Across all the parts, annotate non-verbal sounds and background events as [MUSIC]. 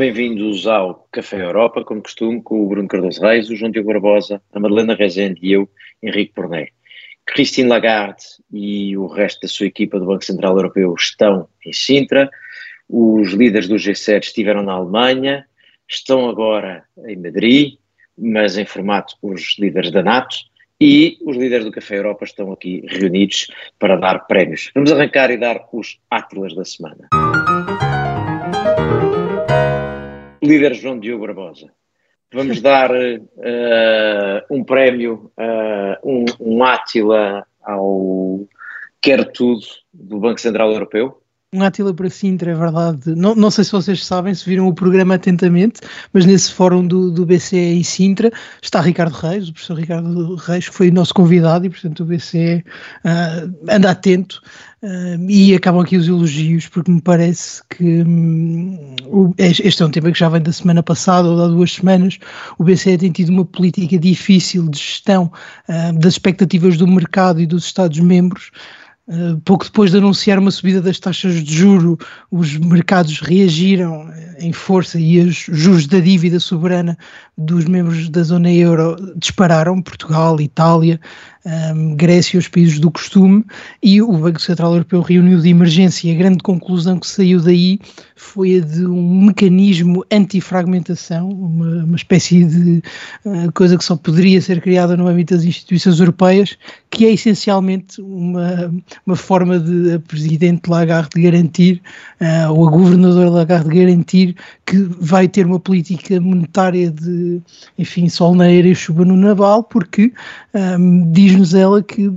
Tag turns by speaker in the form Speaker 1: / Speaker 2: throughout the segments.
Speaker 1: Bem-vindos ao Café Europa, como costume, com o Bruno Cardoso Reis, o João Diogo Barbosa, a Madalena Rezende e eu, Henrique Porné. Christine Lagarde e o resto da sua equipa do Banco Central Europeu estão em Sintra, os líderes do G7 estiveram na Alemanha, estão agora em Madrid, mas em formato os líderes da NATO, e os líderes do Café Europa estão aqui reunidos para dar prémios. Vamos arrancar e dar os átilas da semana. Líder João Diogo Barbosa. Vamos [LAUGHS] dar uh, um prémio, uh, um, um átila ao Quer Tudo do Banco Central Europeu
Speaker 2: um Átila para Sintra, é verdade. Não, não sei se vocês sabem, se viram o programa atentamente, mas nesse fórum do, do BCE em Sintra está Ricardo Reis, o professor Ricardo Reis, que foi nosso convidado e, portanto, o BCE uh, anda atento uh, e acabam aqui os elogios, porque me parece que um, este é um tema que já vem da semana passada ou há duas semanas. O BCE tem tido uma política difícil de gestão uh, das expectativas do mercado e dos Estados-membros. Uh, pouco depois de anunciar uma subida das taxas de juro, os mercados reagiram eh, em força e os juros da dívida soberana dos membros da zona euro dispararam, Portugal, Itália, um, Grécia, os países do costume, e o Banco Central Europeu reuniu de emergência. E a grande conclusão que saiu daí foi a de um mecanismo antifragmentação, uma, uma espécie de uh, coisa que só poderia ser criada no âmbito das instituições europeias, que é essencialmente uma, uma forma de a Presidente Lagarde garantir, uh, ou a Governadora Lagarde garantir que vai ter uma política monetária de, enfim, sol na e chuva no naval, porque um, diz-nos ela que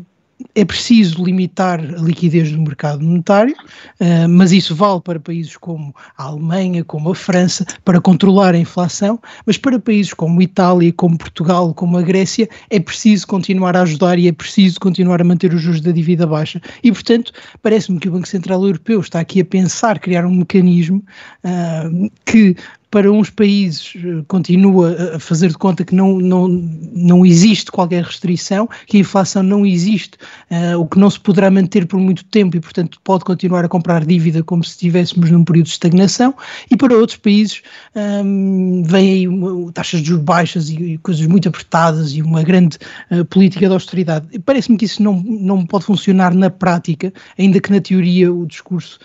Speaker 2: é preciso limitar a liquidez do mercado monetário, uh, mas isso vale para países como a Alemanha, como a França, para controlar a inflação, mas para países como Itália, como Portugal, como a Grécia, é preciso continuar a ajudar e é preciso continuar a manter os juros da dívida baixa. E, portanto, parece-me que o Banco Central Europeu está aqui a pensar criar um mecanismo uh, que para uns países eh, continua a fazer de conta que não, não, não existe qualquer restrição, que a inflação não existe, uh, o que não se poderá manter por muito tempo e, portanto, pode continuar a comprar dívida como se estivéssemos num período de estagnação, e para outros países um, vêm aí uma, taxas de juros baixas e, e, coisas muito apertadas e uma grande uh, política de austeridade. Parece-me que isso não, não pode funcionar na prática, ainda que na teoria o discurso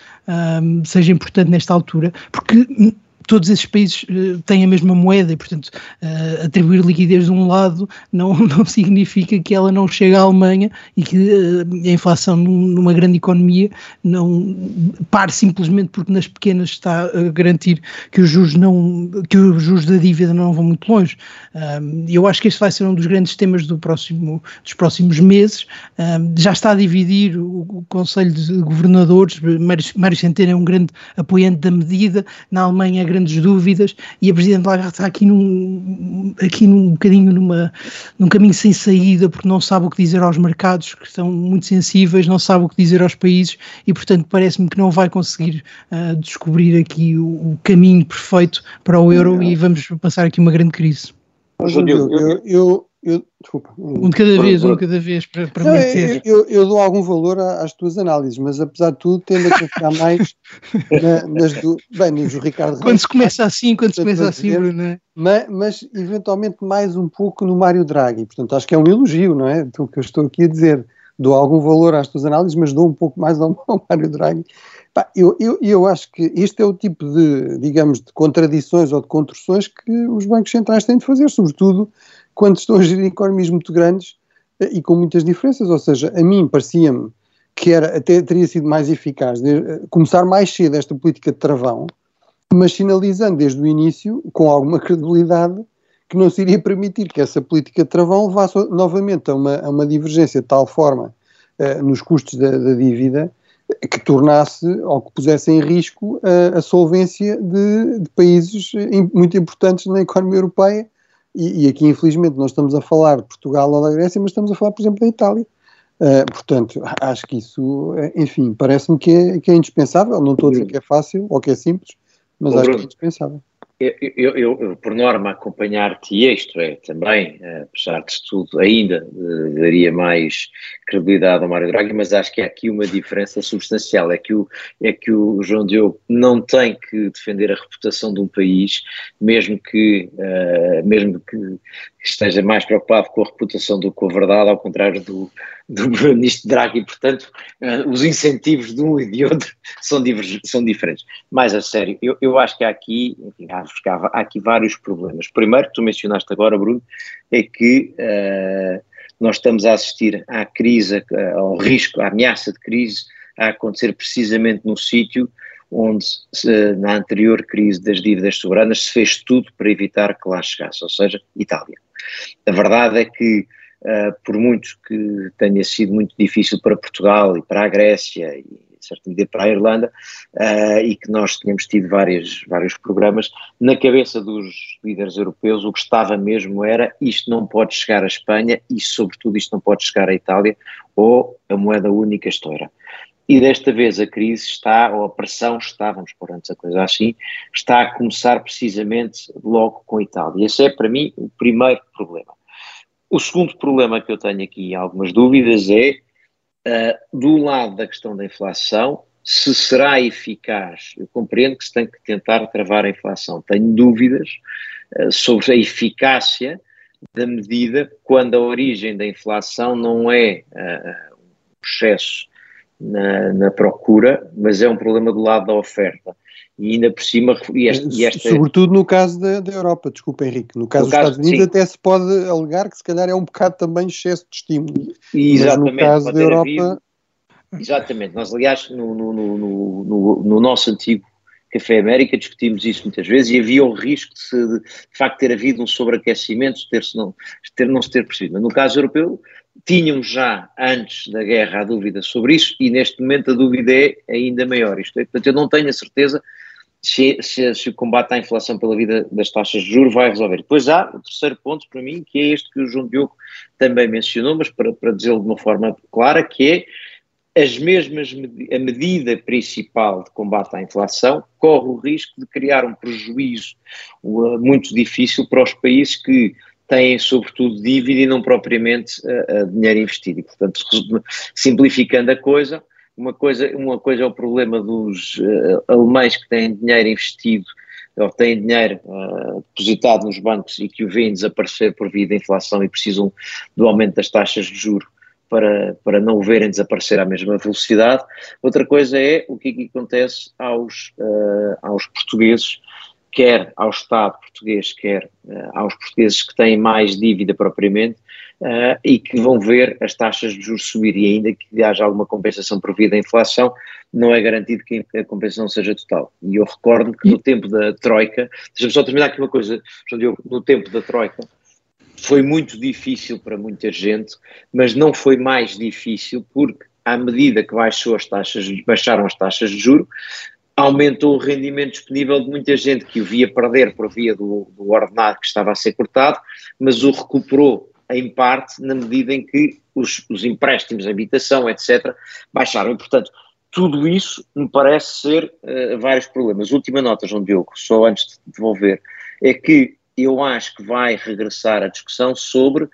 Speaker 2: um, seja importante nesta altura, porque todos esses países uh, têm a mesma moeda e, portanto, uh, atribuir liquidez de um lado não, [LAUGHS] não significa que ela não chegue à Alemanha e que uh, a inflação numa grande economia não pare simplesmente porque nas pequenas está a garantir que os juros, não, que os juros da dívida não vão muito longe. eu acho que este vai ser um dos grandes temas do próximo, dos próximos meses. já está a dividir o, Conselho de Governadores, Mário Centeno é um grande apoiante da medida, na Alemanha a grandes dúvidas e a Presidente Lagarde está aqui num, aqui num bocadinho numa, num caminho sem saída porque não sabe o que dizer aos mercados que estão muito sensíveis, não sabe o que dizer aos países e portanto parece-me que não vai conseguir uh, descobrir aqui o, o, caminho perfeito para o euro e vamos passar aqui uma grande crise.
Speaker 3: Eu, eu, eu, eu, desculpa.
Speaker 2: Um de cada vez, um de cada vez, para, para não,
Speaker 3: eu, eu, eu, dou algum valor às tuas análises, mas apesar de tudo, tendo a confiar mais [LAUGHS] na, nas do. Bem, nos Ricardo
Speaker 2: Quando se começa assim, quando se começa assim, Bruno, é?
Speaker 3: mas, mas eventualmente mais um pouco no Mário Draghi. Portanto, acho que é um elogio, não é? O que eu estou aqui a dizer. Dou algum valor às tuas análises, mas dou um pouco mais ao, [LAUGHS] ao Mário Draghi. Pá, eu, eu, eu acho que este é o tipo de, digamos, de contradições ou de construções que os bancos centrais têm de fazer, sobretudo quando estão a gerir economias muito grandes eh, e com muitas diferenças. Ou seja, a mim parecia-me que era, até teria sido mais eficaz de, eh, começar mais cedo esta política de travão, mas sinalizando desde o início, com alguma credibilidade, que não se iria permitir que essa política de travão levasse novamente a uma, a uma divergência de tal forma uh, nos custos da, da, dívida que tornasse ou que pusesse em risco uh, a solvência de, de países muito importantes na economia europeia e, e, aqui, infelizmente, não estamos a falar de Portugal ou da Grécia, mas estamos a falar, por exemplo, da Itália. Uh, portanto, acho que isso, eh, enfim, parece-me que é, que é indispensável. Não estou a dizer que é fácil ou que é simples, mas acho que é indispensável.
Speaker 1: Eu, eu, eu, por norma, acompanhar-te, isto é também, apesar de tudo, ainda daria mais credibilidade ao Mário Draghi, mas acho que há aqui uma diferença substancial. É que, o, é que o João Diogo não tem que defender a reputação de um país, mesmo que, uh, mesmo que esteja mais preocupado com a reputação do que com a verdade, ao contrário do, do ministro Draghi. Portanto, uh, os incentivos de um e de outro [LAUGHS] são, são diferentes. Mais a sério, eu, eu acho que há aqui, enfim, há, há aqui vários problemas. Primeiro, tu mencionaste agora, Bruno, é que uh, nós estamos a assistir à crise, ao risco, à ameaça de crise a acontecer precisamente no sítio onde na anterior crise das dívidas soberanas se fez tudo para evitar que lá chegasse, ou seja, Itália. A verdade é que, uh, por muito que tenha sido muito difícil para Portugal e para a Grécia e certa medida para a Irlanda, uh, e que nós tínhamos tido vários, vários programas, na cabeça dos líderes europeus o que estava mesmo era isto não pode chegar à Espanha e sobretudo isto não pode chegar à Itália ou a moeda única estoura. E desta vez a crise está, ou a pressão está, vamos pôr antes a coisa assim, está a começar precisamente logo com a Itália. Esse é, para mim, o primeiro problema. O segundo problema que eu tenho aqui algumas dúvidas é, uh, do lado da questão da inflação, se será eficaz. Eu compreendo que se tem que tentar travar a inflação. Tenho dúvidas uh, sobre a eficácia da medida quando a origem da inflação não é uh, um processo na, na, procura, mas é um problema do lado da oferta. E ainda por cima. E esta, e esta...
Speaker 3: Sobretudo no caso da, da, Europa, desculpa Henrique. No caso no dos caso, Estados Unidos, sim. até se pode alegar que se calhar é um bocado também excesso de estímulo.
Speaker 1: Exatamente. Mas no caso da Europa. Havido, exatamente. Nós, aliás, no, no, no, no, nosso antigo Café América discutimos isso muitas vezes e havia o risco de, se, de, de facto ter havido um sobreaquecimento, ter -se não, ter, não se ter percebido. Mas no caso europeu, tínhamos já antes da guerra a dúvida sobre isso e neste momento a dúvida é ainda maior. Isto é, portanto, eu não tenho a certeza se, se, se, o combate à inflação pela vida das taxas de juros vai resolver. Depois há o terceiro ponto para mim, que é este que o João Diogo também mencionou, mas para, para dizê-lo de uma forma clara, que é as mesmas, a medida principal de combate à inflação corre o risco de criar um prejuízo uh, muito difícil para os países que têm sobretudo dívida e não propriamente uh, dinheiro investido. E, portanto, simplificando a coisa, uma coisa, uma coisa é o problema dos uh, alemães que têm dinheiro investido ou têm dinheiro uh, depositado nos bancos e que o vêm desaparecer por via da inflação e precisam do aumento das taxas de juro para, para não o verem desaparecer à mesma velocidade. Outra coisa é o que, que acontece aos, uh, aos portugueses quer ao Estado português, quer uh, aos portugueses que têm mais dívida propriamente uh, e que vão ver as taxas de juros subir e ainda que haja alguma compensação por via da inflação, não é garantido que a compensação seja total. E eu recordo que no tempo da Troika, deixa-me só terminar aqui uma coisa, no tempo da Troika, foi muito difícil para muita gente, mas não foi mais difícil porque à medida que baixou as taxas, baixaram as taxas de juro, aumentou o rendimento disponível de muita gente que o via perder por via do, do ordenado que estava a ser cortado, mas o recuperou em parte na medida em que os, os empréstimos, habitação, etc., baixaram. E, portanto, tudo isso me parece ser uh, vários problemas. Última nota, João Diogo, só antes de devolver, é que eu acho que vai regressar a discussão sobre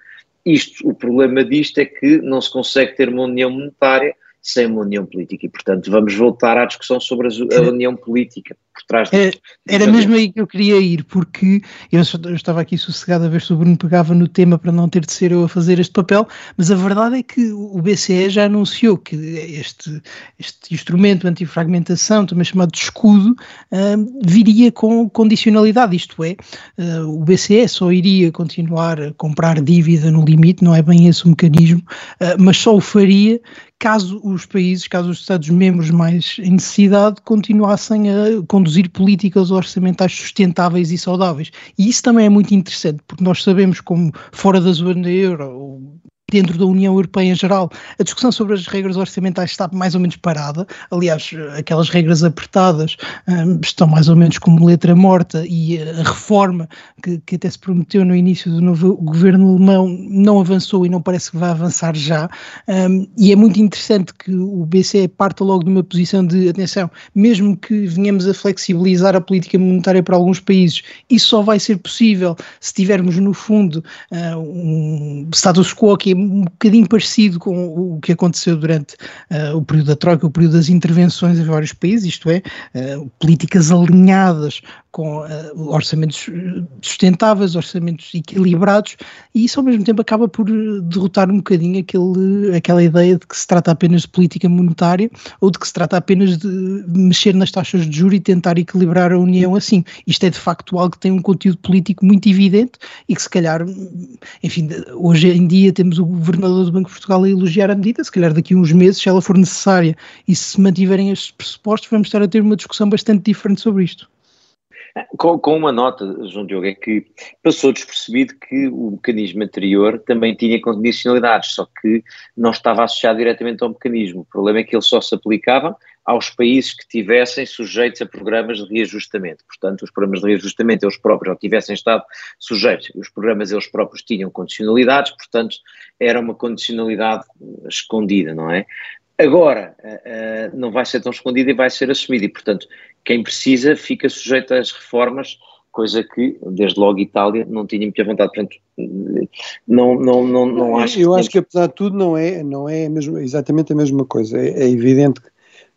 Speaker 1: isto. O problema disto é que não se consegue ter uma união monetária sem uma união política. E, portanto, vamos voltar à discussão sobre a, união política por trás.
Speaker 2: É, era mesmo aí que eu queria ir, porque eu, eu, estava aqui sossegado a ver se o Bruno pegava no tema para não ter de ser eu a fazer este papel, mas a verdade é que o BCE já anunciou que este, este instrumento antifragmentação, também chamado de escudo, uh, viria com condicionalidade, isto é, uh, o BCE só iria continuar a comprar dívida no limite, não é bem esse o mecanismo, uh, mas só o faria caso os países, caso os Estados-membros mais em necessidade continuassem a conduzir políticas orçamentais sustentáveis e saudáveis. E isso também é muito interessante, porque nós sabemos como fora da zona euro, dentro da União Europeia em geral, a discussão sobre as regras orçamentais está mais ou menos parada. Aliás, aquelas regras apertadas um, estão mais ou menos como letra morta e a reforma que, que até se prometeu no início do novo governo alemão não avançou e não parece que vai avançar já. Um, e é muito interessante que o BCE parta logo de uma posição de atenção, mesmo que venhamos a flexibilizar a política monetária para alguns países, isso só vai ser possível se tivermos no fundo uh, um status quo que um bocadinho parecido com o que aconteceu durante uh, o período da Troika, o período das intervenções em vários países, isto é, uh, políticas alinhadas com uh, orçamentos sustentáveis, orçamentos equilibrados, e isso ao mesmo tempo acaba por derrotar um bocadinho aquele, aquela ideia de que se trata apenas de política monetária ou de que se trata apenas de mexer nas taxas de juros e tentar equilibrar a União assim. Isto é de facto algo que tem um conteúdo político muito evidente e que se calhar, enfim, hoje em dia temos o governador do Banco de Portugal a elogiar a medida, se calhar daqui a uns meses, se ela for necessária e se mantiverem estes pressupostos, vamos estar a ter uma discussão bastante diferente sobre isto.
Speaker 1: Com, com, uma nota, João Diogo, é que passou despercebido que o mecanismo anterior também tinha condicionalidades, só que não estava associado diretamente ao mecanismo. O problema é que ele só se aplicava aos países que tivessem sujeitos a programas de reajustamento. Portanto, os programas de reajustamento eles próprios ou tivessem estado sujeitos. Os programas eles próprios tinham condicionalidades, portanto, era uma condicionalidade escondida, não é? Agora, uh, não vai ser tão escondida e vai ser assumida, e portanto, quem precisa fica sujeito às reformas, coisa que, desde logo, Itália não tinha muita vontade. Portanto, não, não, não, não acho
Speaker 3: Eu que acho que, apesar de tudo, não é, não é mesmo, exatamente a mesma coisa. É, é evidente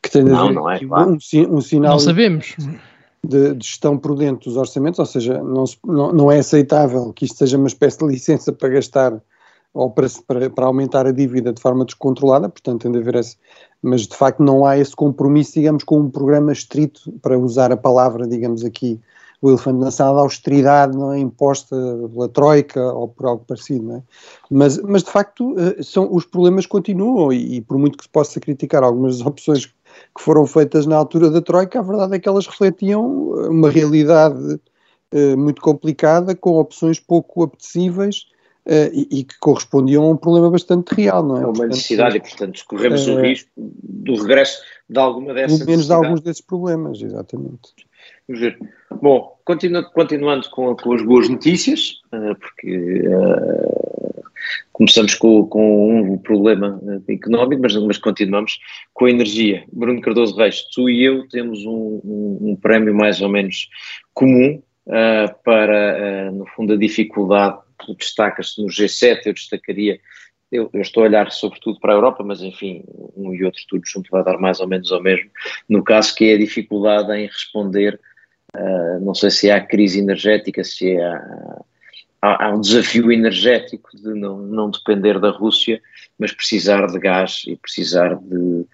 Speaker 3: que tem
Speaker 1: não, não é, claro.
Speaker 3: um, um, sinal.
Speaker 2: Não sabemos.
Speaker 3: De, de, gestão prudente dos orçamentos, ou seja, não, não, não é aceitável que isto seja uma espécie de licença para gastar ou para, para, aumentar a dívida de forma descontrolada, portanto tem de haver esse, mas de facto não há esse compromisso, digamos, com um programa estrito, para usar a palavra, digamos aqui, o elefante na sala, austeridade não é imposta pela Troika ou por algo parecido, é? Mas, mas de facto eh, são, os problemas continuam e, e por muito que se possa criticar algumas [LAUGHS] opções que foram feitas na altura da Troika, a verdade é que elas refletiam uma realidade uh, muito complicada, com opções pouco apetecíveis, Uh, e, e, que correspondiam a um problema bastante real, não é?
Speaker 1: É uma necessidade e, portanto, corremos uh, o risco do regresso de alguma dessas
Speaker 3: Pelo menos de alguns desses problemas, exatamente.
Speaker 1: Vamos ver. Bom, continu, continuando com, com, as boas notícias, uh, porque começamos com, com, um problema económico, mas, mas, continuamos com a energia. Bruno Cardoso Reis, tu e eu temos um, um, um prémio mais ou menos comum para, no fundo, a dificuldade tu destacas-te no G7, eu destacaria, eu, eu, estou a olhar sobretudo para a Europa, mas enfim, um e outro estudo junto vai dar mais ou menos ao mesmo, no caso que é a dificuldade em responder, uh, não sei se é a crise energética, se é há, há um desafio energético de não, não depender da Rússia, mas precisar de gás e precisar de,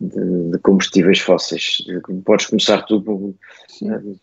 Speaker 1: de, de combustíveis fósseis. Podes começar tu. Sim.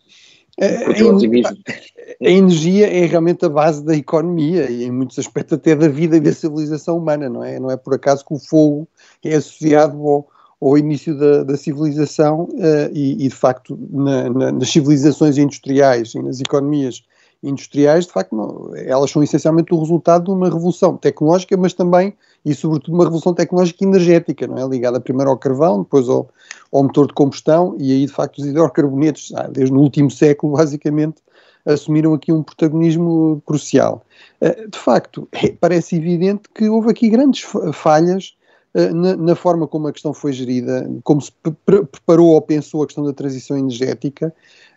Speaker 3: É, a, a, energia é realmente a base da economia e em muitos aspectos até da vida e da civilização humana, não é? Não é por acaso que o fogo é associado ao, ao início da, da civilização uh, e, e, de facto na, na, nas civilizações industriais e nas economias industriais, de facto, não, elas são essencialmente o resultado de uma revolução tecnológica, mas também e sobretudo uma revolução tecnológica energética, não é? Ligada primeiro ao carvão, depois ao, ao motor de combustão e aí de facto os hidrocarbonetos, ah, desde o último século [LAUGHS] basicamente, assumiram aqui um protagonismo crucial. Ah, de facto, é, parece evidente que houve aqui grandes falhas ah, na, na, forma como a questão foi gerida, como se pre preparou ou pensou a questão da transição energética,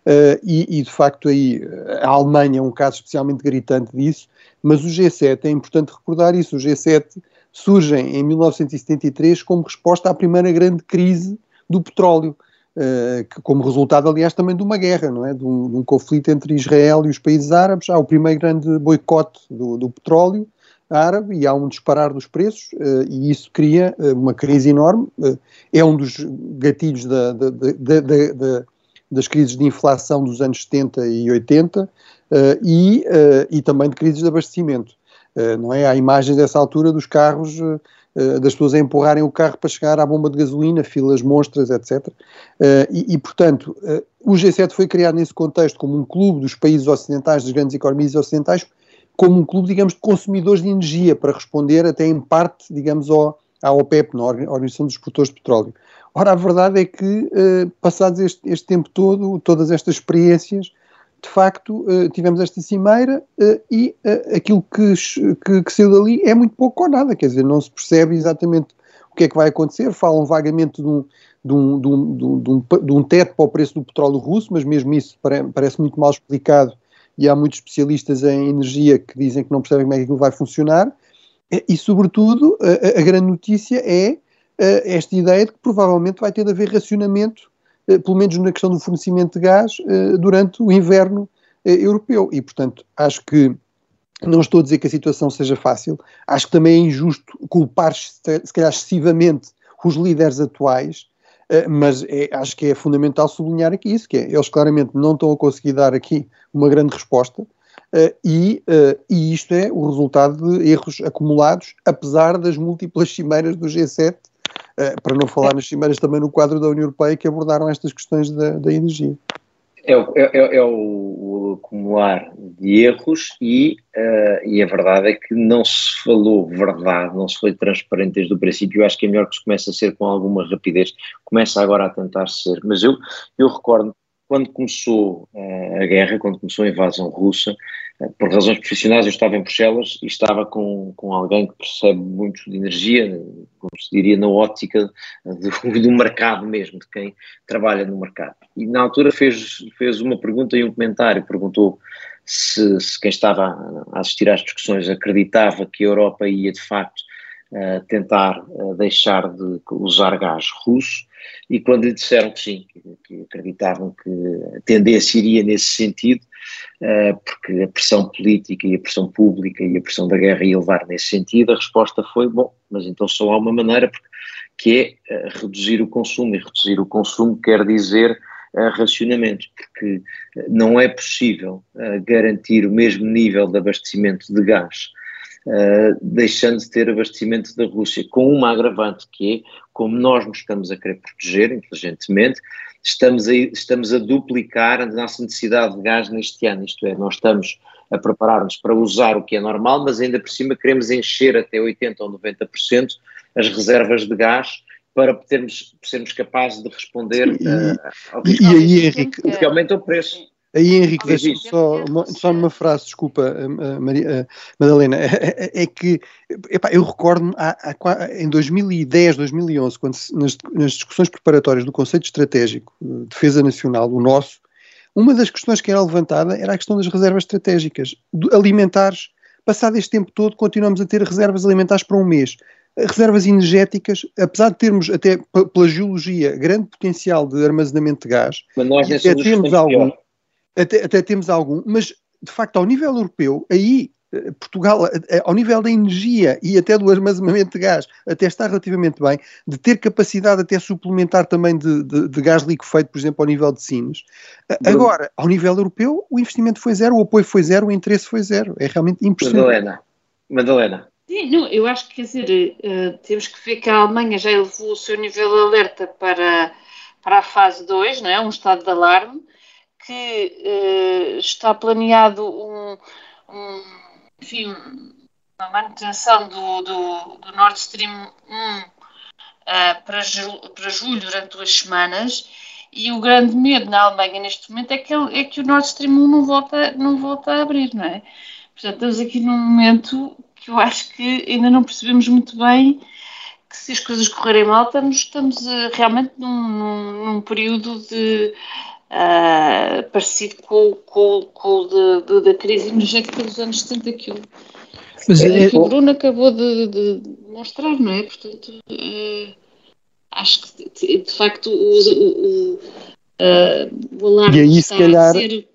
Speaker 3: uh, e, e, de facto aí a Alemanha é um caso especialmente gritante disso, mas o G7, é importante recordar isso, o G7 surgem em 1973 como resposta à primeira grande crise do petróleo, uh, que, como resultado, aliás, também de uma guerra, não é? De um, de um, conflito entre Israel e os países árabes. Há o primeiro grande boicote do, do petróleo árabe e há um disparar dos preços uh, e isso cria uma crise enorme. é um dos gatilhos da, da, da, das crises de inflação dos anos 70 e 80 e, e também de crises de abastecimento. Eh, não é? Há imagens dessa altura dos carros, eh, eh, das pessoas a empurrarem o carro para chegar à bomba de gasolina, filas monstras, etc. E, e, portanto, o G7 foi criado nesse contexto como um clube dos países ocidentais, das grandes economias ocidentais, como um clube, digamos, de consumidores de energia, para responder até em parte, digamos, ao, à OPEP, na Organização dos Produtores de Petróleo. Ora, a verdade é que, uh, passados este, este, tempo todo, todas estas experiências, de facto, uh, tivemos esta cimeira uh, e aquilo que, que, que, saiu dali é muito pouco ou nada, quer dizer, não se percebe exatamente o que é que vai acontecer, falam vagamente de um, de um, de um, de um, de um teto para o preço do petróleo russo, mas mesmo isso parece muito mal explicado e há muitos especialistas em energia que dizem que não percebem como é que aquilo vai funcionar. E, sobretudo, a, a grande notícia é esta ideia de que provavelmente vai ter de haver racionamento, pelo menos na questão do fornecimento de gás, durante o inverno europeu. E, portanto, acho que não estou a dizer que a situação seja fácil, acho que também é injusto culpar, se calhar excessivamente, os líderes atuais, eh, mas é, acho que é fundamental sublinhar aqui isso, que é, eles claramente não estão a conseguir dar aqui uma grande resposta, e, uh, e, isto é o resultado de erros acumulados, apesar das múltiplas cimeiras do G7, uh, para não falar nas cimeiras também no quadro da União Europeia que abordaram estas questões da, da energia.
Speaker 1: É o, é, é, é o, acumular de erros e, uh, e a verdade é que não se falou verdade, não se foi transparente desde o princípio. Eu acho que é melhor que se comece a ser com alguma rapidez. Começa agora a tentar ser. Mas eu, eu recordo quando começou uh, a guerra, quando começou a invasão russa, uh, por razões profissionais, eu estava em Bruxelas e estava com, com alguém que percebe muito de energia, como se diria, na ótica do, [LAUGHS] do mercado mesmo, de quem trabalha no mercado. E na altura fez, fez uma pergunta e um comentário, perguntou se, se quem estava a assistir às discussões acreditava que a Europa ia de facto uh, tentar deixar de usar gás russo. E quando lhe disseram que sim, que, acreditavam que a tendência iria nesse sentido, uh, porque a pressão política e a pressão pública e a pressão da guerra ia levar nesse sentido, a resposta foi, bom, mas então só há uma maneira, porque, que é uh, reduzir o consumo, e reduzir o consumo quer dizer uh, racionamento, porque não é possível garantir o mesmo nível de abastecimento de gás Uh, deixando de ter abastecimento da Rússia, com uma agravante que é, como nós nos estamos a querer proteger inteligentemente, estamos a, estamos a duplicar a nossa necessidade de gás neste ano, isto é, nós estamos a preparar-nos para usar o que é normal, mas ainda por cima queremos encher até 80% ou 90% as reservas de gás para podermos, sermos capazes de responder
Speaker 3: e, uh, ao que, e aí, Henrique,
Speaker 1: que aumenta o preço.
Speaker 3: Aí, Henrique, deixa-me só, só uma frase, desculpa, Maria, Madalena, é, é, é que epá, eu recordo-me em 2010, 2011, quando nas, nas, discussões preparatórias do Conceito Estratégico de Defesa Nacional, o nosso, uma das questões que era levantada era a questão das reservas estratégicas, alimentares. Passado este tempo todo, continuamos a ter reservas alimentares para um mês. Reservas energéticas, apesar de termos até pela geologia grande potencial de armazenamento de gás,
Speaker 1: mas nós
Speaker 3: até temos algum. Pior até, até temos algum, mas de facto ao nível europeu, aí eh, Portugal, eh, eh, ao nível da energia e até do armazenamento de gás, até está relativamente bem, de ter capacidade até suplementar também de, de, de gás liquefeito, por exemplo, ao nível de Sines. Agora, ao nível europeu, o investimento foi zero, o apoio foi zero, o interesse foi zero. É realmente impressionante.
Speaker 1: Madalena, Madalena.
Speaker 4: Sim, não, eu acho que, quer dizer, uh, temos que ver que a Alemanha já elevou o seu nível de alerta para, para a fase 2, não é? um estado de alarme, que uh, está planeado um, um, enfim, uma manutenção do, do, do Nord Stream 1 uh, eh, para, para julho, durante duas semanas, e o grande medo na Alemanha neste momento é que, ele, é que o Nord Stream 1 não volta, não volta a abrir, não é? Portanto, estamos aqui num momento que eu acho que ainda não percebemos muito bem que se as coisas correrem mal, estamos, estamos uh, realmente num, num, num período de uh, parecido com, com, com o de, de, da crise energética dos anos 70 que o, Mas é, que o Bruno acabou de, de, mostrar, não é? Portanto, uh, acho que de facto o, o, uh, o alarme
Speaker 3: e aí, está se calhar, a ser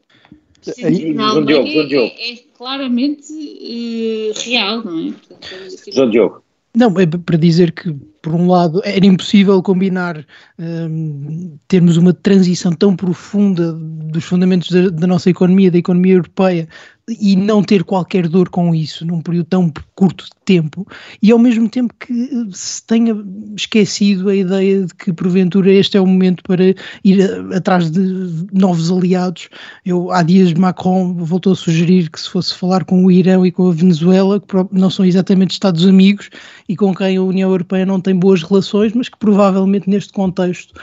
Speaker 4: aí, João Diogo, João Diogo. É, é claramente uh, real, não é?
Speaker 1: Portanto, João Diogo.
Speaker 2: Não, é para dizer que, por um lado, era impossível combinar um, termos uma transição tão profunda dos fundamentos da, da, nossa economia, da economia europeia, e não ter qualquer dor com isso num período tão curto de tempo e ao mesmo tempo que se tenha esquecido a ideia de que porventura este é o momento para ir atrás de novos aliados. Eu há dias Macron voltou a sugerir que se fosse falar com o Irão e com a Venezuela, que não são exatamente Estados amigos e com quem a União Europeia não tem boas relações, mas que provavelmente neste contexto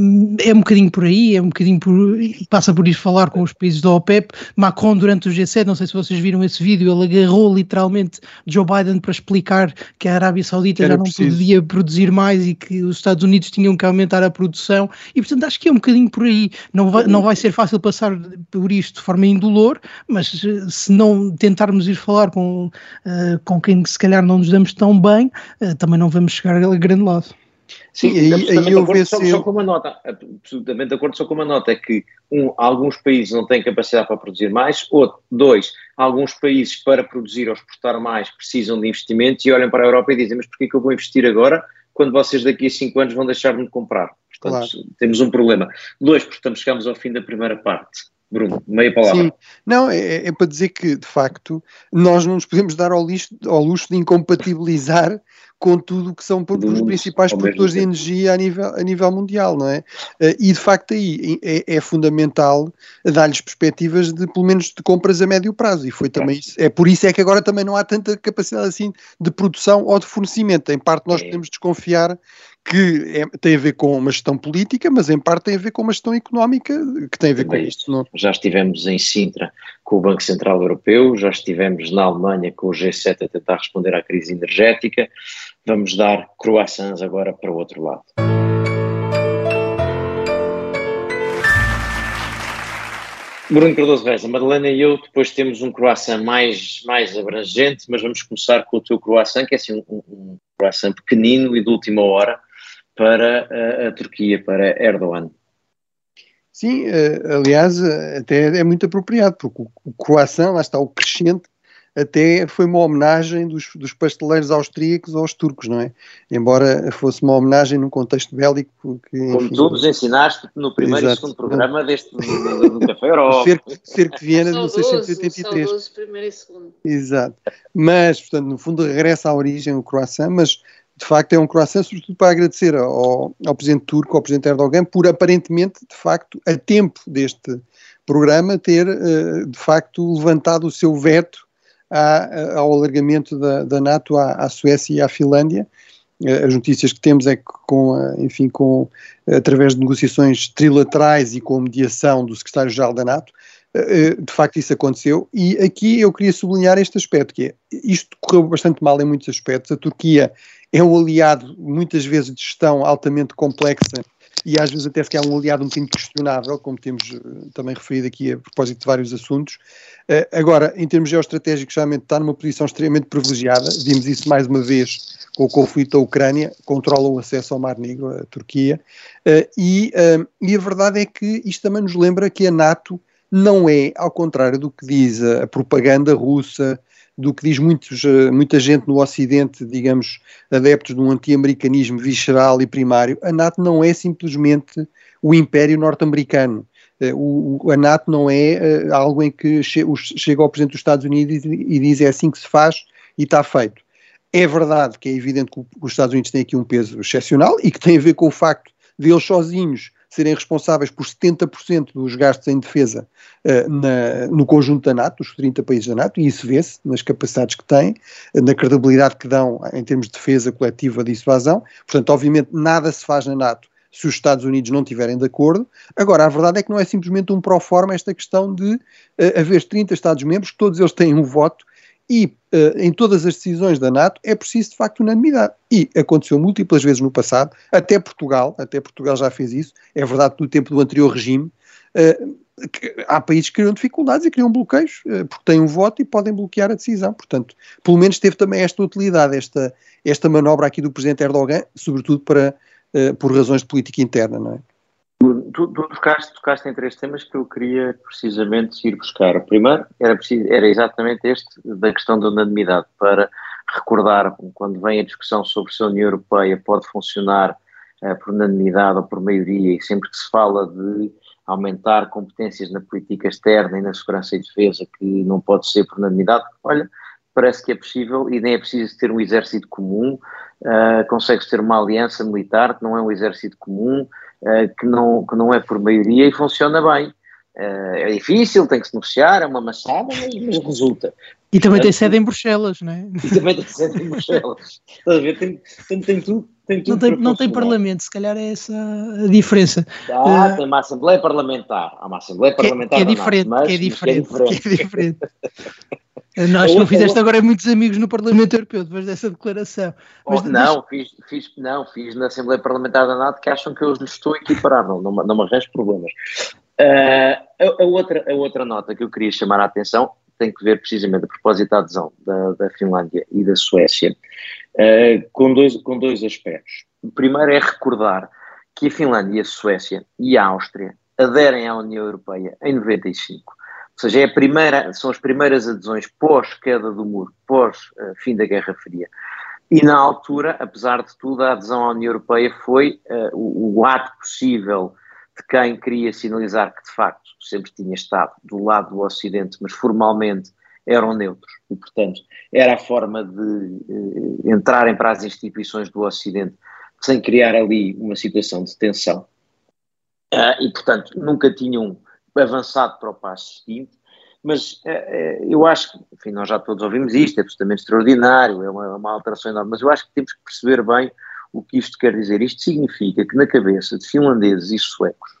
Speaker 2: um, é um bocadinho por aí, é um bocadinho por passa por ir falar com os países da OPEP. Macron durante o G7 não sei se vocês viram esse vídeo, ele agarrou literalmente Joe Biden para explicar que a Arábia Saudita já não preciso. podia produzir mais e que os Estados Unidos tinham que aumentar a produção. E portanto acho que é um bocadinho por aí. Não vai, não vai ser fácil passar por isto de forma indolor, mas eh, se não tentarmos ir falar com, uh, com quem se calhar não nos damos tão bem, uh, também não vamos chegar a grande lado.
Speaker 1: Sim, aí, aí eu vejo só, só com uma nota, absolutamente de acordo só com uma nota, é que um, alguns países não têm capacidade para produzir mais, outro, dois, alguns países para produzir ou exportar mais precisam de investimentos e olham para a Europa e dizem, mas porquê que eu vou investir agora quando vocês daqui a cinco anos vão deixar-me de comprar? Portanto, claro. temos um problema. Dois, portanto, chegamos ao fim da primeira parte. Bruno, meia palavra. Sim,
Speaker 3: não, é, é, para dizer que, de facto, nós não nos podemos dar ao, lixo, ao luxo de incompatibilizar com tudo o que são os principais produtores de energia a nível, a nível mundial, não é? Eh, e de facto aí é, é fundamental dar-lhes perspectivas de pelo menos de compras a médio prazo e foi também isso, é por isso é que agora também não há tanta capacidade assim de produção ou de fornecimento, em parte nós é. podemos desconfiar que é, tem a ver com uma gestão política, mas em parte tem a ver com uma gestão económica que tem a ver Também com isto. Não?
Speaker 1: Já estivemos em Sintra com o Banco Central Europeu, já estivemos na Alemanha com o G7 a tentar responder à crise energética. Vamos dar croissants agora para o outro lado. Bruno Cardoso Reis, a Madalena e eu depois temos um croissant mais, mais abrangente, mas vamos começar com o teu croissant, que é assim um, um croissant pequenino e de última hora, para a, a Turquia, para Erdogan.
Speaker 3: Sim, eh, aliás, até é muito apropriado, porque o croissant, lá está o crescente, até foi uma homenagem dos, dos pasteleiros austríacos aos turcos, não é? Embora fosse uma homenagem num contexto bélico.
Speaker 1: Que, enfim, Como tu nos ensinaste no primeiro exato. e segundo programa deste do, do Café Europa.
Speaker 3: Cerco, Cerco de Viena de 1683. primeiro e segundo. Exato. Mas, portanto, no fundo regressa à origem o croissant, mas de facto é um croissant, sobretudo para agradecer ao, ao presidente turco, ao presidente Erdogan, por aparentemente, de facto, a tempo deste programa, ter uh, de facto levantado o seu veto à, ao alargamento da, da NATO à, à, Suécia e à Finlândia. Uh, as notícias que temos é que, com, enfim, com, através de negociações trilaterais e com mediação do secretário-geral da NATO, de facto isso aconteceu. E aqui eu queria sublinhar este aspecto, que é, isto correu bastante mal em muitos aspectos. A Turquia é um aliado, muitas vezes, de gestão altamente complexa e às vezes até se é um aliado um bocadinho questionável, como temos uh, também referido aqui a propósito de vários assuntos. Uh, agora, em termos geoestratégicos, realmente está numa posição extremamente privilegiada, vimos isso mais uma vez com o conflito da Ucrânia, controla o acesso ao Mar Negro, a Turquia, uh, e, e a verdade é que isto também nos lembra que a NATO não é, ao contrário do que diz a propaganda russa, do que diz muitos, eh, muita gente no Ocidente, digamos, adeptos de um anti-americanismo visceral e primário, a NATO não é simplesmente o Império Norte-Americano. Eh, a NATO não é eh, algo em que chega ao Presidente dos Estados Unidos e, diz é assim que se faz e está feito. É verdade que é evidente que os Estados Unidos têm aqui um peso excepcional e que tem a ver com o facto de eles sozinhos serem responsáveis por 70% dos gastos em defesa uh, na, no conjunto da NATO, dos 30 países da NATO, e isso vê-se nas capacidades que têm, na credibilidade que dão em termos de defesa coletiva de dissuasão. Portanto, obviamente, nada se faz na NATO se os Estados Unidos não estiverem de acordo. Agora, a verdade é que não é simplesmente um pró-forma esta questão de uh, haver 30 Estados-membros, todos eles têm um voto e uh, em todas as decisões da NATO é preciso de facto unanimidade. E aconteceu múltiplas vezes no passado, até Portugal, até Portugal já fez isso, é verdade que no tempo do anterior regime, uh, há países que criam dificuldades e criam bloqueios, uh, porque têm um voto e podem bloquear a decisão. Portanto, pelo menos teve também esta utilidade, esta, esta manobra aqui do Presidente Erdogan, sobretudo para, por razões de política interna, não é?
Speaker 1: Tu, tu tocaste, tocaste em três temas que eu queria precisamente ir buscar. O primeiro era, preciso, era exatamente este, da questão da unanimidade, para recordar, quando vem a discussão sobre se a União Europeia pode funcionar uh, por unanimidade ou por maioria, e sempre que se fala de aumentar competências na política externa e na segurança e defesa, que não pode ser por unanimidade, olha, parece que é possível e nem é preciso ter um exército comum, uh, consegue-se ter uma aliança militar que não é um exército comum, que, não, que não é por maioria e funciona bem. Uh, é difícil, tem que se negociar, é uma maçada, mas, resulta.
Speaker 2: E também tem sede em Bruxelas, não é?
Speaker 1: E também tem sede em Bruxelas. Estás a ver? Tem, tem, tem tudo. Tem tudo
Speaker 2: não tem, não tem parlamento, se calhar é essa a diferença.
Speaker 1: Ah, uh, tem uma Assembleia Parlamentar. Há uma Assembleia Parlamentar.
Speaker 2: Que é, que é diferente, mas, que é diferente. Que é diferente. Que é diferente. [LAUGHS] Nós não fizeste agora muitos amigos no Parlamento Europeu depois dessa declaração.
Speaker 1: Mas, oh, não, mas... fiz, fiz, não, fiz na Assembleia Parlamentar da NATO que acham que eu lhes estou a equiparar, não, não, não me arranjo problemas. Uh, a, a, outra, a outra nota que eu queria chamar a atenção tem que ver precisamente a propósito da adesão da, da Finlândia e da Suécia, uh, com, dois, com dois aspectos. O primeiro é recordar que a Finlândia, a Suécia e a Áustria aderem à União Europeia em 95 ou seja, é primeira, são as primeiras adesões pós-queda do muro, pós-fim uh, da Guerra Fria. E na altura, apesar de tudo, a adesão à União Europeia foi uh, o, o, ato possível de quem queria sinalizar que, de facto, sempre tinha estado do lado do Ocidente, mas formalmente eram neutros. E, portanto, era a forma de uh, entrarem para as instituições do Ocidente sem criar ali uma situação de tensão. e, portanto, nunca tinham avançado para o passo seguinte, mas é, é, eu acho que, enfim, nós já todos ouvimos isto, é absolutamente extraordinário, é uma, uma alteração enorme, mas eu acho que temos que perceber bem o que isto quer dizer. Isto significa que na cabeça de finlandeses e suecos,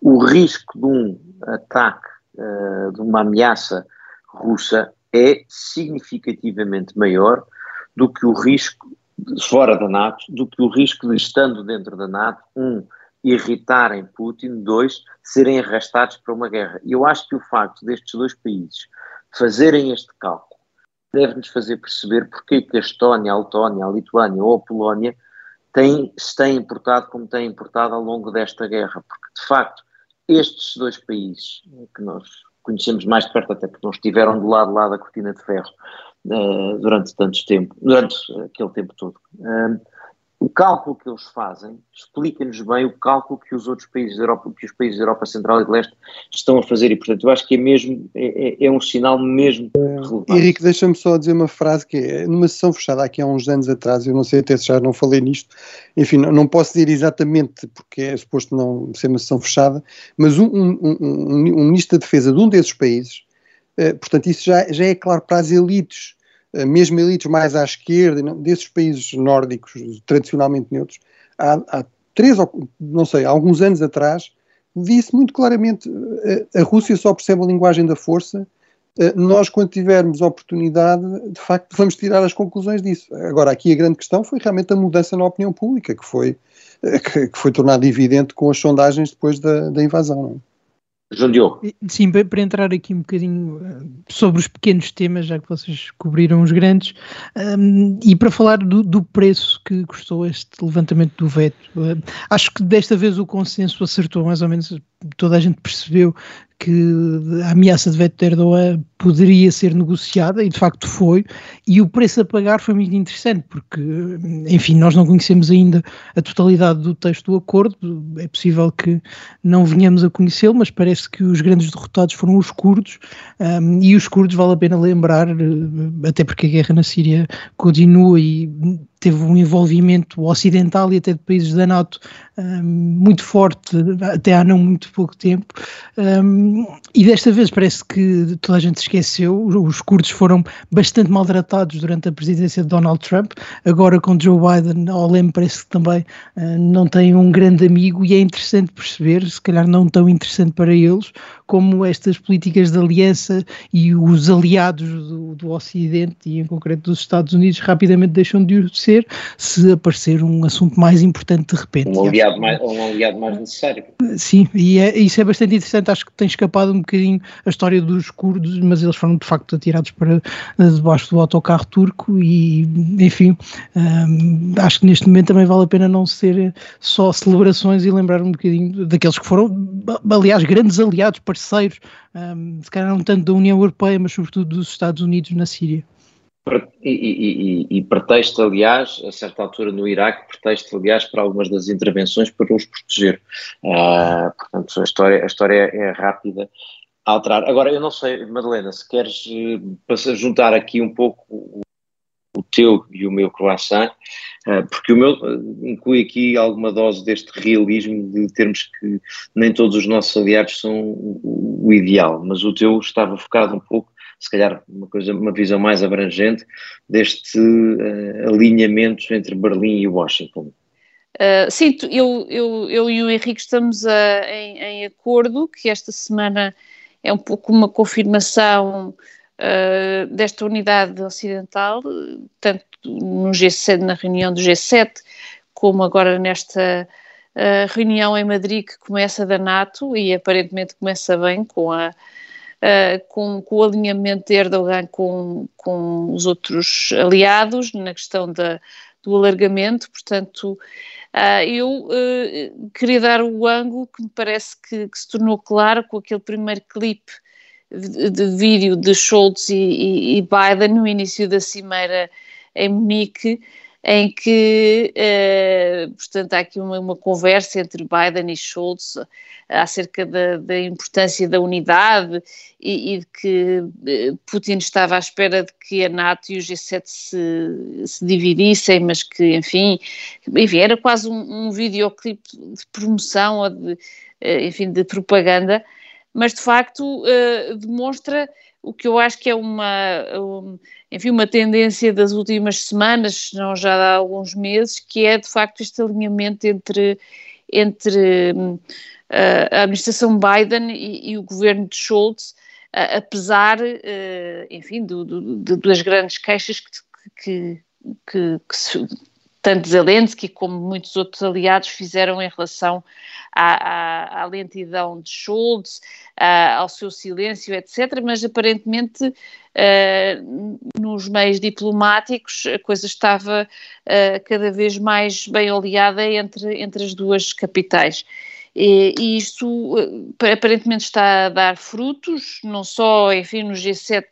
Speaker 1: o risco de um ataque, uh, de uma ameaça russa é significativamente maior do que o risco fora da NATO, do que o risco de estando dentro da NATO, um, irritarem Putin, dois, serem arrastados para uma guerra. E eu acho que o facto destes dois países fazerem este cálculo deve-nos fazer perceber porque que a Estónia, a Letónia, a Lituânia ou a Polónia têm, se têm importado como têm importado ao longo desta guerra. Porque, de facto, estes dois países, que nós conhecemos mais de perto, até porque não estiveram do lado lá da cortina de ferro uh, durante tanto tempo, durante aquele tempo todo, uh, o cálculo que eles fazem explica-nos bem o cálculo que os outros países da Europa, que os países da Europa Central e Leste estão a fazer e, portanto, eu acho que é mesmo, é, é, é um sinal mesmo relevante.
Speaker 3: Henrique, deixa-me só dizer uma frase que é, numa sessão fechada aqui há uns anos atrás, eu não sei até se já não falei nisto, enfim, não, não posso dizer exatamente porque é suposto não ser uma sessão fechada, mas um, um, um, um ministro da defesa de um desses países, eh, portanto, isso já, já é claro para as elites mesmo elites mais à esquerda, desses países nórdicos tradicionalmente neutros, há, há três ou não sei, há alguns anos atrás, disse muito claramente a, a Rússia só percebe a linguagem da força. Nós, quando tivermos oportunidade, de facto, [LAUGHS] vamos tirar as conclusões disso. Agora, aqui a grande questão foi realmente a mudança na opinião pública, que foi, que, foi tornada evidente com as sondagens depois da, da invasão.
Speaker 1: João Diogo.
Speaker 2: Sim, para entrar aqui um bocadinho eh, sobre os pequenos temas, já que vocês cobriram os grandes, um, e para falar do, do, preço que custou este levantamento do veto. Uh, acho que desta vez o consenso acertou, mais ou menos toda a gente percebeu que a ameaça de veto de Erdogan poderia ser negociada, e de facto foi, e o preço a pagar foi muito interessante, porque, enfim, nós não conhecemos ainda a totalidade do texto do acordo, é possível que não venhamos a conhecê-lo, mas parece que os grandes derrotados foram os curdos, um, e os curdos vale a pena lembrar, eh, até porque a guerra na Síria continua e teve um envolvimento ocidental e até de países da NATO um, muito forte, até há não muito pouco tempo, um, e desta vez parece que toda a gente esqueceu, os curdos foram bastante maltratados durante a presidência de Donald Trump, agora com Joe Biden ao leme parece que também uh, não tem um grande amigo e é interessante perceber, se calhar não tão interessante para eles, como estas políticas de aliança e os aliados do, do Ocidente e em concreto dos Estados Unidos rapidamente deixam de ser acontecer se aparecer um assunto mais importante de repente.
Speaker 1: Um aliado, mais, um aliado mais necessário.
Speaker 2: Sim, e é, isso é bastante interessante. Acho que tem escapado um bocadinho a história dos curdos, mas eles foram de facto atirados para debaixo do autocarro turco e, enfim, hum, acho que neste momento também vale a pena não ser só celebrações e lembrar um bocadinho daqueles que foram, aliás, grandes aliados, parceiros, hum, se calhar não tanto da União Europeia, mas sobretudo dos Estados Unidos na Síria.
Speaker 1: E, e, e, pretexto, aliás, a certa altura no Iraque, pretexto, aliás, para algumas das intervenções para os proteger. Uh, portanto, a história, a história é rápida a alterar. Agora, eu não sei, Madalena, se queres uh, juntar aqui um pouco o, o teu e o meu croissant, uh, porque o meu uh, inclui aqui alguma dose deste realismo de termos que nem todos os nossos aliados são o, o ideal, mas o teu estava focado um pouco se calhar uma coisa, uma visão mais abrangente deste uh, alinhamento entre Berlim e Washington.
Speaker 4: Uh, sim, eu, eu, eu e o Henrique estamos a, em, em, acordo que esta semana é um pouco uma confirmação uh, desta unidade ocidental, tanto no G7, na reunião do G7, como agora nesta reunião em Madrid que começa da NATO e aparentemente começa bem com a uh, com, com, o alinhamento de Erdogan com, com os outros aliados na questão da, do alargamento, portanto, uh, eu uh, queria dar o ângulo que me parece que, que, se tornou claro com aquele primeiro clipe de, de vídeo de Scholz e, e, e Biden no início da cimeira em Munique, em que, eh, portanto, há aqui uma, uma, conversa entre Biden e Schultz acerca da, da importância da unidade e, e, de que eh, Putin estava à espera de que a NATO e o G7 se, se dividissem, mas que, enfim, enfim era quase um, um videoclipe de promoção ou de, eh, enfim, de propaganda, mas de facto demonstra o que eu acho que é uma, um, enfim, uma tendência das últimas semanas, se não já há alguns meses, que é de facto este alinhamento entre, entre uh, a administração Biden e, e, o governo de Schultz, uh, apesar, uh, enfim, do, do, das grandes queixas que, que, que, que se, tanto Zelensky como muitos outros aliados fizeram em relação à, à, à lentidão de Schultz, à, ao seu silêncio, etc. Mas aparentemente uh, nos meios diplomáticos a coisa estava uh, cada vez mais bem oleada entre, entre as duas capitais. E, e isto uh, aparentemente está a dar frutos, não só, enfim, no G7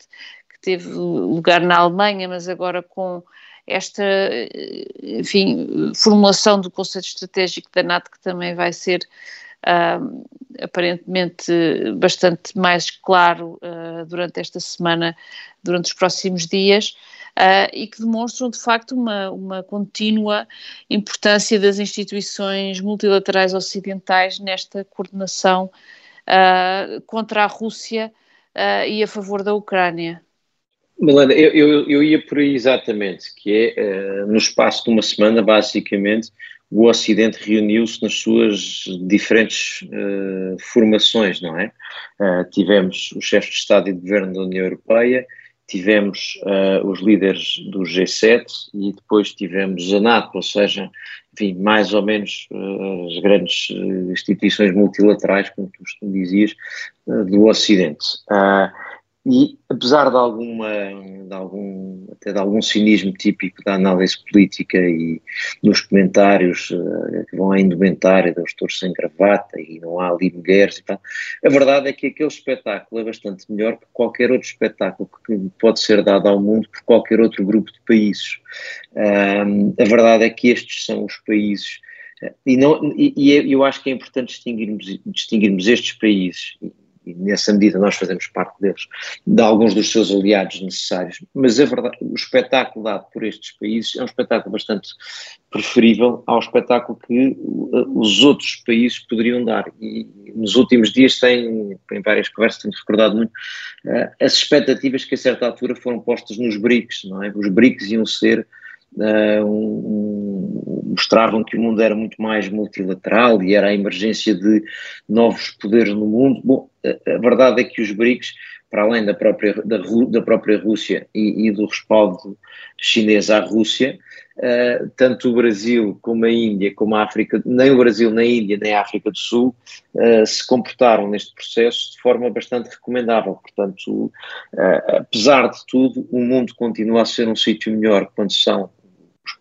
Speaker 4: que teve lugar na Alemanha, mas agora com esta, enfim, formulação do conceito estratégico da NATO, que também vai ser uh, aparentemente bastante mais claro uh, durante esta semana, durante os próximos dias. Uh, e que demonstram de facto uma, uma contínua importância das instituições multilaterais ocidentais nesta coordenação contra a Rússia e a favor da Ucrânia.
Speaker 1: Melana, eu, eu, eu, ia por aí exatamente, que é, uh, no espaço de uma semana, basicamente, o Ocidente reuniu-se nas suas diferentes uh, formações, não é? Uh, tivemos os chefes de Estado e de Governo da União Europeia, tivemos os líderes do G7 e depois tivemos a NATO, ou seja, enfim, mais ou menos as grandes instituições multilaterais, como tu, tu dizias, do Ocidente. Uh, e apesar de alguma, de algum, até de algum cinismo típico da análise política e nos comentários uh, que vão à indumentária dos touros sem gravata e não há ali mulheres e tal, a verdade é que aquele espetáculo é bastante melhor que qualquer outro espetáculo que pode ser dado ao mundo por qualquer outro grupo de países. Uh, a verdade é que estes são os países eh, e, não, e, e é, eu acho que é importante distinguirmos, distinguirmos estes países e nessa medida nós fazemos parte deles, de alguns dos seus aliados necessários. Mas a verdade, o espetáculo dado por estes países é um espetáculo bastante preferível ao espetáculo que uh, os outros países poderiam dar. E nos últimos dias, tem, em várias conversas, tenho recordado muito, uh, as expectativas que a certa altura foram postas nos BRICS, não é? Os BRICS iam ser Uh, um, mostravam que o mundo era muito mais multilateral e era a emergência de novos poderes no mundo. Bom, a, a verdade é que os BRICS, para além da própria, da, da própria Rússia e, e, do respaldo chinês à Rússia, uh, tanto o Brasil como a Índia, como a África, nem o Brasil, nem a Índia, nem a África do Sul uh, se comportaram neste processo de forma bastante recomendável. Portanto, apesar de tudo, o mundo continua a ser um sítio melhor quando são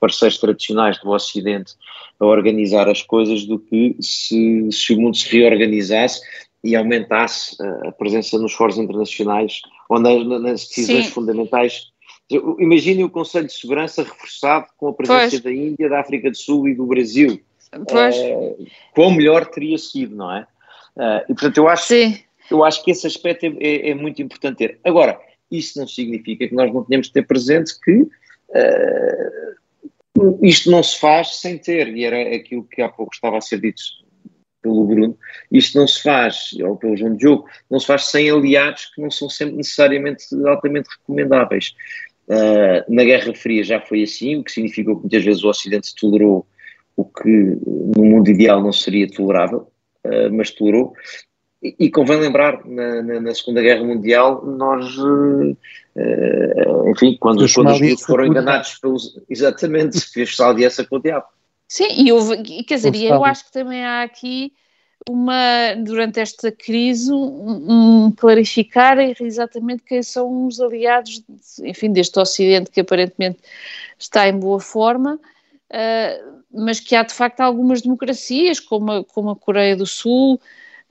Speaker 1: parceiros tradicionais do Ocidente a organizar as coisas do que se, se o mundo se reorganizasse e aumentasse a presença nos fóruns internacionais ou nas, nas decisões Sim. fundamentais Imaginem o Conselho de Segurança reforçado com a presença pois. da Índia, da África do Sul e do Brasil. Pois. Uh, quão melhor teria sido, não é? Uh, e portanto, eu acho, Sim. eu acho que esse aspecto é, é, é, muito importante ter. Agora, isso não significa que nós não tenhamos de ter presente que uh, isto não se faz sem ter, e era aquilo que há pouco estava a ser dito pelo Bruno, isto não se faz, ou pelo João Diogo, não se faz sem aliados que não são sempre necessariamente altamente recomendáveis. Uh, na Guerra Fria já foi assim, o que significou que muitas vezes o Ocidente tolerou o que no mundo ideal não seria tolerável, uh, mas tolerou. E, e convém lembrar, na, na, na, Segunda Guerra Mundial, nós, uh, enfim, quando, os judeus foram enganados pelos. Exatamente, [LAUGHS] fez-se aliança com o diabo.
Speaker 4: Sim, e, houve, quer dizer, eu acho que também há aqui uma, durante esta crise, um, um, clarificar exatamente quem são os aliados, enfim, deste Ocidente que aparentemente está em boa forma, uh, mas que há de facto algumas democracias, como a, como a Coreia do Sul,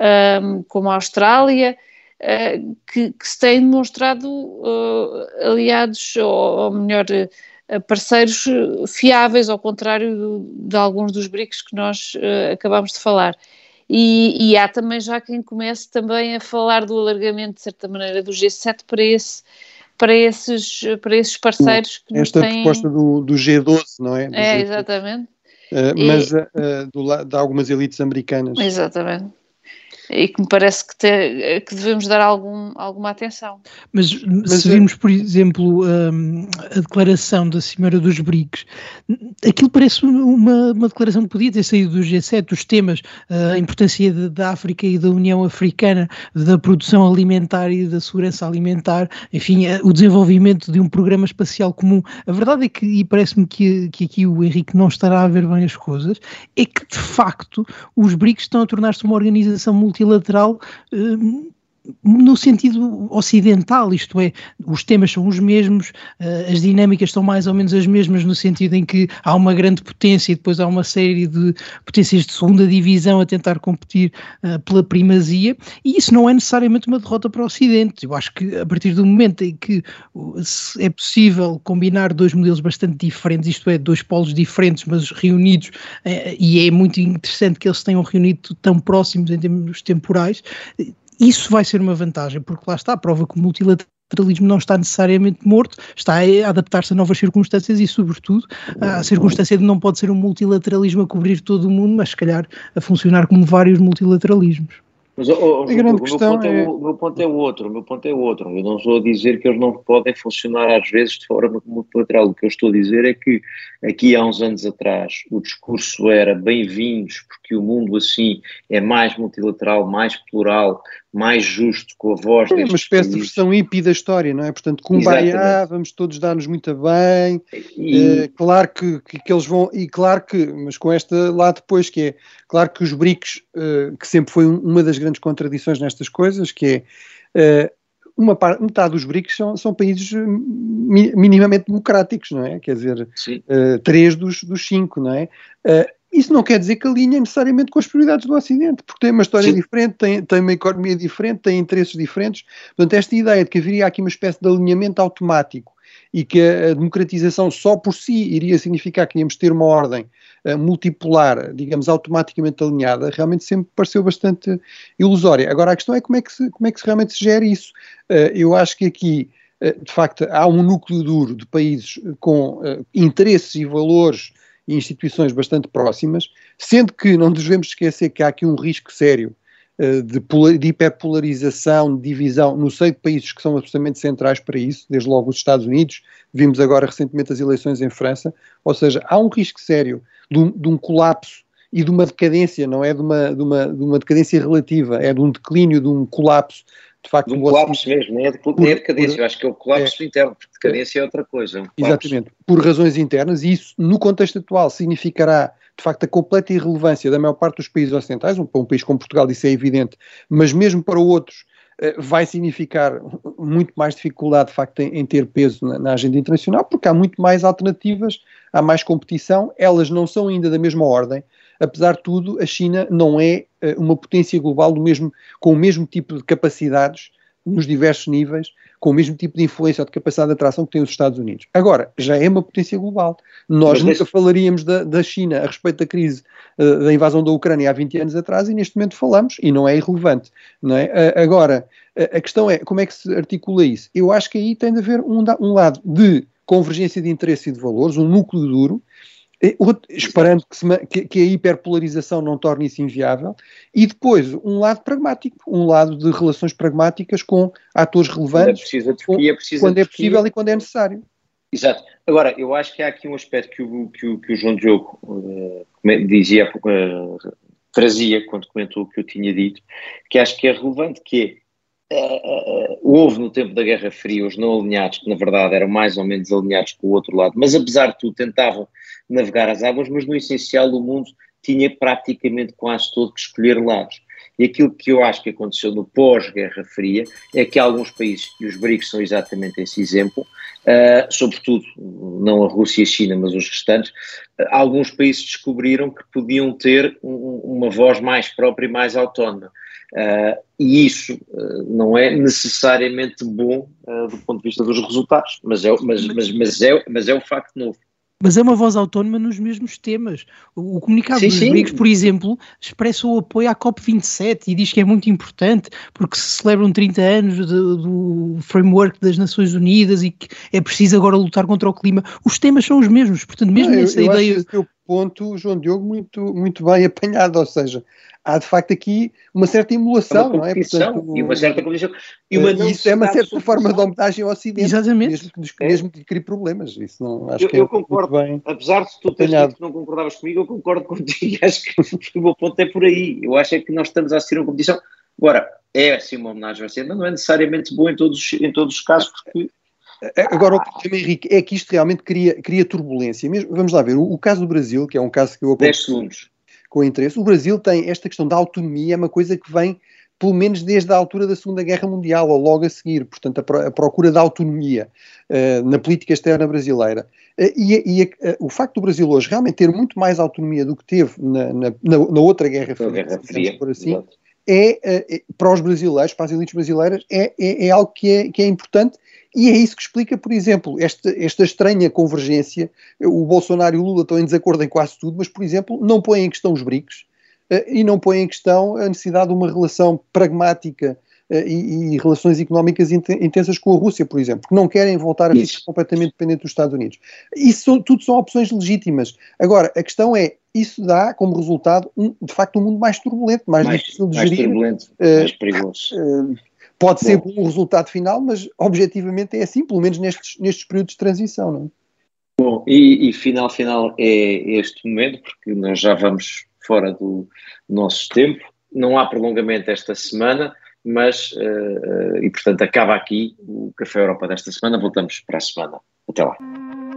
Speaker 4: um, como a Austrália, uh, que, que, se têm demonstrado uh, aliados, ou, ou melhor, uh, parceiros fiáveis, ao contrário do, de alguns dos BRICS que nós acabamos de falar. E, e, há também já quem comece também a falar do alargamento, de certa maneira, do G7 para, esse, para, esses, para esses parceiros que
Speaker 3: Esta
Speaker 4: têm...
Speaker 3: proposta do, do, G12, não é? Do
Speaker 4: é, G12. exatamente.
Speaker 3: Uh, mas uh, do, de algumas elites americanas.
Speaker 4: Exatamente e que me parece que, te, que devemos dar algum, alguma atenção.
Speaker 2: Mas, Mas se virmos, por exemplo, um, a declaração da Cimeira dos BRICS, aquilo parece uma, uma declaração que podia ter saído do G7, dos temas, a importância de, da África e da União Africana, da produção alimentar e da segurança alimentar, enfim, o desenvolvimento de um programa espacial comum. A verdade é que, e parece-me que, que aqui o Henrique não estará a ver bem as coisas, é que de facto os BRICS estão a tornar-se uma organização multi multilateral eh, no sentido ocidental, isto é, os temas são os mesmos, eh, as dinâmicas são mais ou menos as mesmas, no sentido em que há uma grande potência e depois há uma série de potências de segunda divisão a tentar competir uh, pela primazia, e isso não é necessariamente uma derrota para o Ocidente. Eu acho que a partir do momento em que é possível combinar dois modelos bastante diferentes, isto é, dois polos diferentes, mas reunidos, uh, e é muito interessante que eles tenham reunido tão próximos em termos temporais, isso vai ser uma vantagem, porque lá está a prova que o multilateralismo não está necessariamente morto, está a adaptar-se a novas circunstâncias e, sobretudo, a circunstância de não pode ser um multilateralismo a cobrir todo o mundo, mas se calhar a funcionar como vários multilateralismos.
Speaker 1: Mas oh, oh, a grande o, questão meu é... é... O, meu ponto é outro, o meu ponto é o outro. Eu não estou a dizer que eles não podem funcionar às vezes de forma multilateral. O que eu estou a dizer é que aqui há uns anos atrás o discurso era bem-vindos porque o mundo assim é mais multilateral, mais plural, mais justo com a voz
Speaker 3: é uma espécie países. de versão hippie da história, não é? Portanto, Kumbaya, vamos todos dar-nos muito bem, e... Uh, claro que, que, que, eles vão, e claro que, mas com esta lá depois, que é, claro que os BRICS, uh, que sempre foi uma das grandes contradições nestas coisas, que é, uh, uma parte, metade dos BRICS são, são países minimamente democráticos, não é? Quer dizer, três dos, dos cinco, não é? Isso não quer dizer que alinhem necessariamente com as prioridades do Ocidente, porque tem uma história Sim. diferente, tem, tem uma economia diferente, tem interesses diferentes. Portanto, esta ideia de que haveria aqui uma espécie de alinhamento automático e que a, democratização só por si iria significar que íamos ter uma ordem uh, multipolar, digamos, automaticamente alinhada, realmente sempre pareceu bastante ilusória. Agora, a questão é como é que se, como é que se realmente se gera isso. Uh, eu acho que aqui, uh, de facto, há um núcleo duro de países com interesses e valores e instituições bastante próximas, sendo que não devemos esquecer que há aqui um risco sério uh, de, de, hiperpolarização, de divisão. No seio de países que são absolutamente centrais para isso, desde logo os Estados Unidos, vimos agora recentemente as eleições em França, ou seja, há um risco sério de um, de um colapso e de uma decadência, não é? De uma, de, uma, de uma decadência relativa, é de um declínio, de um colapso de facto.
Speaker 1: Um colapso mesmo, nem é, de, nem é decadência, por, eu acho que é o colapso é, interno, porque decadência é outra coisa. É um
Speaker 3: exatamente, por razões internas, e isso no contexto atual significará de facto a completa irrelevância da maior parte dos países ocidentais, um, para um país como Portugal isso é evidente, mas mesmo para outros eh, vai significar muito mais dificuldade de facto em, em ter peso na, na, agenda internacional, porque há muito mais alternativas, há mais competição, elas não são ainda da mesma ordem, apesar de tudo, a China não é uh, uma potência global do mesmo, com o mesmo tipo de capacidades nos diversos níveis, com o mesmo tipo de influência ou de capacidade de atração que tem os Estados Unidos. Agora, já é uma potência global. Nós Mas nunca falaríamos da, da, China a respeito da crise uh, da invasão da Ucrânia há 20 anos atrás e neste momento falamos e não é irrelevante. Não é? Uh, agora, uh, a questão é como é que se articula isso? Eu acho que aí tem de haver um, um lado de convergência de interesse e de valores, um núcleo duro, esperando que, se, que, que, a hiperpolarização não torne isso inviável, e depois um lado pragmático, um lado de relações pragmáticas com atores relevantes,
Speaker 1: quando é, precisa
Speaker 3: precisa quando é possível e quando é necessário.
Speaker 1: Exato. Agora, eu acho que há aqui um aspecto que o, que o, que o João Diogo uh, dizia, uh, trazia quando comentou o que eu tinha dito, que acho que é relevante, que é Uh, houve no tempo da Guerra Fria os não alinhados, que na verdade eram mais ou menos alinhados com o outro lado, mas apesar de tudo tentavam navegar as águas, mas no essencial o mundo tinha praticamente quase todo que escolher lados. E aquilo que eu acho que aconteceu no pós-Guerra Fria é que alguns países, e os BRICS são exatamente esse exemplo, uh, sobretudo não a Rússia e a China, mas os restantes, uh, alguns países descobriram que podiam ter um, uma voz mais própria e mais autónoma. Uh, e isso uh, não é necessariamente bom uh, do ponto de vista dos resultados, mas é, mas, mas, mas, é, mas é o facto novo.
Speaker 2: Mas é uma voz autónoma nos mesmos temas. O, o comunicado sim, dos BRICS, por exemplo, expressa o apoio à COP27 e diz que é muito importante porque se celebram 30 anos de, do framework das Nações Unidas e que é preciso agora lutar contra o clima. Os temas são os mesmos, portanto, mesmo não, essa
Speaker 3: eu
Speaker 2: ideia.
Speaker 3: Acho esse teu ponto, João Diogo, muito, muito bem apanhado, ou seja, há de facto aqui uma certa emulação,
Speaker 1: uma
Speaker 3: não é?
Speaker 1: Portanto, e uma certa condição. E
Speaker 3: uma eh, isso é uma certa forma de homenagem ao Ocidente,
Speaker 2: Exatamente.
Speaker 3: mesmo que, é. mesmo que crie problemas. Isso não, acho
Speaker 1: eu,
Speaker 3: que é
Speaker 1: eu concordo, bem apesar de tu teres dito que não concordavas comigo, eu concordo contigo. [LAUGHS] Acho que o meu ponto é por aí. Eu acho é que nós estamos a assistir uma competição. Agora, é assim uma homenagem ao Ocidente, mas não é necessariamente bom em todos, em todos os casos, porque
Speaker 3: Agora, o problema, Henrique, é que isto realmente cria, cria turbulência. Mesmo, vamos lá ver, o, o, caso do Brasil, que é um caso que eu
Speaker 1: aponto. 10 segundos
Speaker 3: com interesse. O Brasil tem esta questão da autonomia, é uma coisa que vem pelo menos desde a altura da Segunda Guerra Mundial, ou logo a seguir, portanto, a, procura da autonomia uh, na política externa brasileira. Uh, e, e uh, o facto do Brasil hoje realmente ter muito mais autonomia do que teve na, na, na, outra Guerra Fria,
Speaker 1: Guerra Fria
Speaker 3: por assim, é, é, para os brasileiros, para as elites brasileiras, é, é, é algo que é, que é importante e é isso que explica, por exemplo, esta, esta estranha convergência. O Bolsonaro e o Lula estão em desacordo em quase tudo, mas, por exemplo, não põem em questão os BRICS uh, e não põem em questão a necessidade de uma relação pragmática uh, e, e, relações económicas intensas com a Rússia, por exemplo, que não querem voltar a ficar completamente dependente dos Estados Unidos. Isso são, tudo são opções legítimas. Agora, a questão é, isso dá como resultado, um, de facto, um mundo mais turbulento, mais, mais difícil de
Speaker 1: mais
Speaker 3: gerir.
Speaker 1: Turbulento, uh, mais perigoso.
Speaker 3: Pode ser bom o resultado final, mas objetivamente é assim, pelo menos nestes, nestes períodos de transição, não
Speaker 1: é? Bom, e, e final final é este momento, porque nós já vamos fora do nosso tempo, não há prolongamento esta semana, mas, uh, uh, e portanto acaba aqui o Café Europa desta semana, voltamos para a semana. Até lá.